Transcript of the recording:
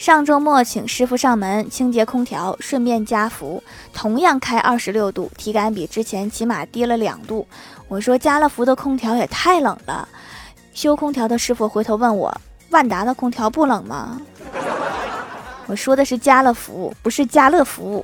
上周末请师傅上门清洁空调，顺便加氟，同样开二十六度，体感比之前起码低了两度。我说加了氟的空调也太冷了。修空调的师傅回头问我：“万达的空调不冷吗？”我说的是加乐福，不是家乐福。